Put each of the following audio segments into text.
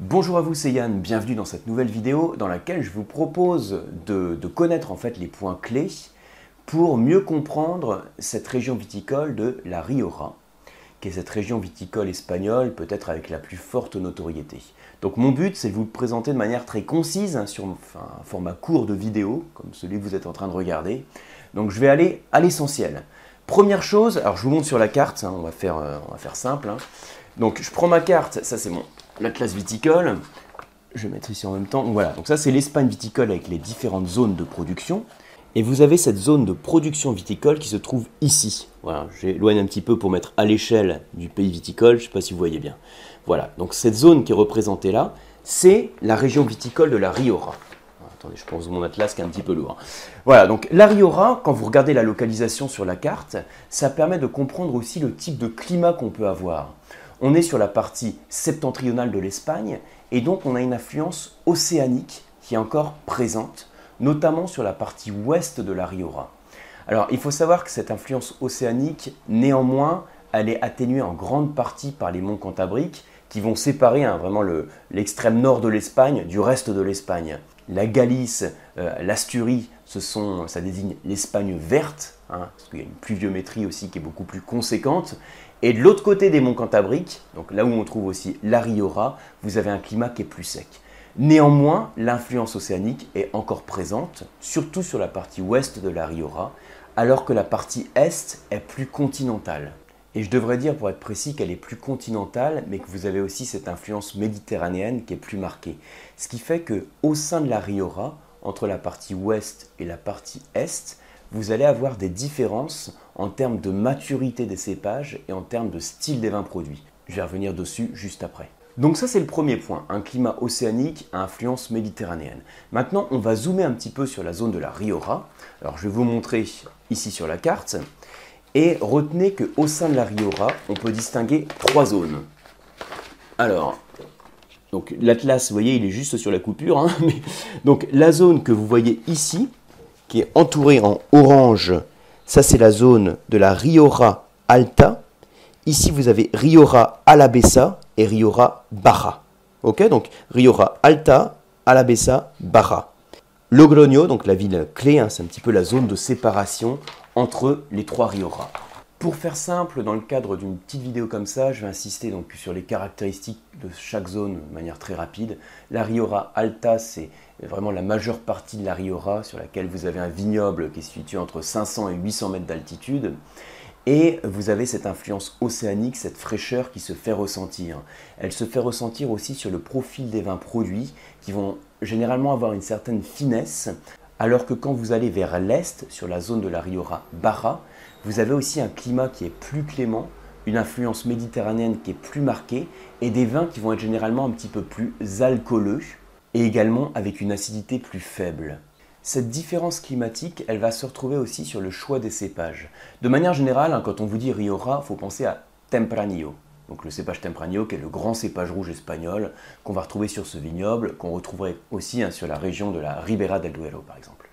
Bonjour à vous, c'est Yann, bienvenue dans cette nouvelle vidéo dans laquelle je vous propose de, connaître en fait les points clés pour mieux comprendre cette région viticole de la Rioja, qui est cette région viticole espagnole peut-être avec la plus forte notoriété. Donc mon but c'est de vous présenter de manière très concise hein, sur un format court de vidéo, comme celui que vous êtes en train de regarder. Donc je vais aller à l'essentiel. Première chose, alors je vous montre sur la carte, hein, on, va faire, euh, on va faire simple. Hein. Donc je prends ma carte, ça c'est mon l'atlas viticole. Je vais mettre ici en même temps. Voilà, donc ça c'est l'Espagne viticole avec les différentes zones de production. Et vous avez cette zone de production viticole qui se trouve ici. Voilà, j'éloigne un petit peu pour mettre à l'échelle du pays viticole, je ne sais pas si vous voyez bien. Voilà, donc cette zone qui est représentée là, c'est la région viticole de la Rioja. Attendez, je pense mon atlas qui est un petit peu lourd. Voilà, donc la Rioja, quand vous regardez la localisation sur la carte, ça permet de comprendre aussi le type de climat qu'on peut avoir. On est sur la partie septentrionale de l'Espagne et donc on a une influence océanique qui est encore présente, notamment sur la partie ouest de la Rioja. Alors il faut savoir que cette influence océanique, néanmoins, elle est atténuée en grande partie par les monts Cantabriques qui vont séparer hein, vraiment l'extrême nord de l'Espagne du reste de l'Espagne. La Galice, euh, l'Asturie, ça désigne l'Espagne verte, hein, parce qu'il y a une pluviométrie aussi qui est beaucoup plus conséquente. Et de l'autre côté des monts Cantabriques, donc là où on trouve aussi la Rioja, vous avez un climat qui est plus sec. Néanmoins, l'influence océanique est encore présente, surtout sur la partie ouest de la Rioja, alors que la partie est est plus continentale. Et je devrais dire, pour être précis, qu'elle est plus continentale, mais que vous avez aussi cette influence méditerranéenne qui est plus marquée. Ce qui fait que au sein de la Rioja, entre la partie ouest et la partie est, vous allez avoir des différences en termes de maturité des cépages et en termes de style des vins produits. Je vais revenir dessus juste après. Donc ça c'est le premier point, un climat océanique à influence méditerranéenne. Maintenant on va zoomer un petit peu sur la zone de la Rioja. Alors je vais vous montrer ici sur la carte. Et retenez qu'au sein de la Rioja, on peut distinguer trois zones. Alors, donc l'atlas, vous voyez, il est juste sur la coupure. Hein, donc la zone que vous voyez ici, qui est entourée en orange ça, c'est la zone de la Rioja Alta. Ici, vous avez Rioja Alabesa et Rioja Baja. Ok, donc Rioja Alta, Alabesa, Baja. Logroño, donc la ville clé, hein, c'est un petit peu la zone de séparation entre les trois Rioja. Pour faire simple, dans le cadre d'une petite vidéo comme ça, je vais insister donc sur les caractéristiques de chaque zone de manière très rapide. La Rioja Alta, c'est vraiment la majeure partie de la Rioja sur laquelle vous avez un vignoble qui se situe entre 500 et 800 mètres d'altitude. Et vous avez cette influence océanique, cette fraîcheur qui se fait ressentir. Elle se fait ressentir aussi sur le profil des vins produits qui vont généralement avoir une certaine finesse, alors que quand vous allez vers l'est, sur la zone de la Rioja Barra, vous avez aussi un climat qui est plus clément, une influence méditerranéenne qui est plus marquée et des vins qui vont être généralement un petit peu plus alcooleux et également avec une acidité plus faible. Cette différence climatique, elle va se retrouver aussi sur le choix des cépages. De manière générale, hein, quand on vous dit Rioja, il faut penser à Tempranillo. Donc le cépage Tempranillo, qui est le grand cépage rouge espagnol qu'on va retrouver sur ce vignoble, qu'on retrouverait aussi hein, sur la région de la Ribera del Duero par exemple.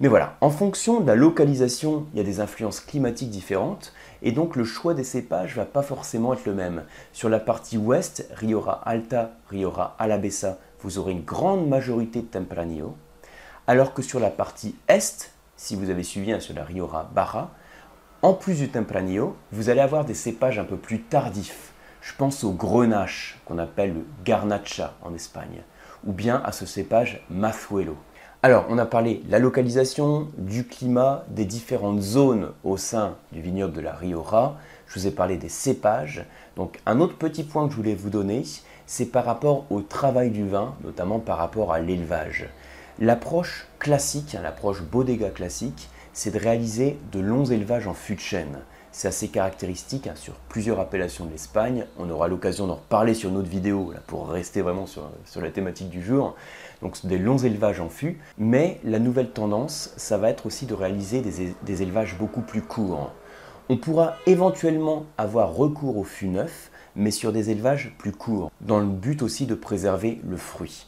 Mais voilà, en fonction de la localisation, il y a des influences climatiques différentes, et donc le choix des cépages ne va pas forcément être le même. Sur la partie ouest, Rioja Alta, Rioja Alabesa, vous aurez une grande majorité de Tempranillo, alors que sur la partie est, si vous avez suivi un sur la Rioja Barra, en plus du Tempranillo, vous allez avoir des cépages un peu plus tardifs. Je pense au Grenache, qu'on appelle le Garnacha en Espagne, ou bien à ce cépage Mazuelo. Alors, on a parlé de la localisation, du climat, des différentes zones au sein du vignoble de la Rioja. Je vous ai parlé des cépages. Donc, un autre petit point que je voulais vous donner, c'est par rapport au travail du vin, notamment par rapport à l'élevage. L'approche classique, hein, l'approche bodega classique, c'est de réaliser de longs élevages en fût de chêne. C'est assez caractéristique hein, sur plusieurs appellations de l'Espagne. On aura l'occasion d'en reparler sur notre vidéo pour rester vraiment sur, la thématique du jour. Donc des longs élevages en fût. Mais la nouvelle tendance, ça va être aussi de réaliser des, des élevages beaucoup plus courts. On pourra éventuellement avoir recours au fût neuf, mais sur des élevages plus courts, dans le but aussi de préserver le fruit.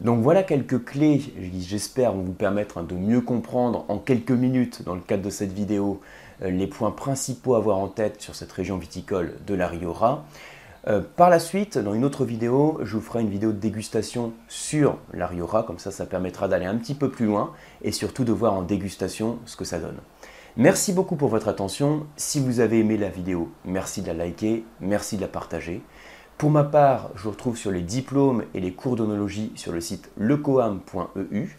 Donc voilà quelques clés qui j'espère vont vous permettre de mieux comprendre en quelques minutes dans le cadre de cette vidéo les points principaux à avoir en tête sur cette région viticole de la Rioja. Euh, par la suite, dans une autre vidéo, je vous ferai une vidéo de dégustation sur la Rioja, comme ça ça permettra d'aller un petit peu plus loin et surtout de voir en dégustation ce que ça donne. Merci beaucoup pour votre attention. Si vous avez aimé la vidéo, merci de la liker, merci de la partager. Pour ma part, je vous retrouve sur les diplômes et les cours d'onologie sur le site lecoam.eu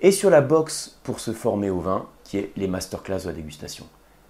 et sur la box pour se former au vin qui est les masterclass de la dégustation.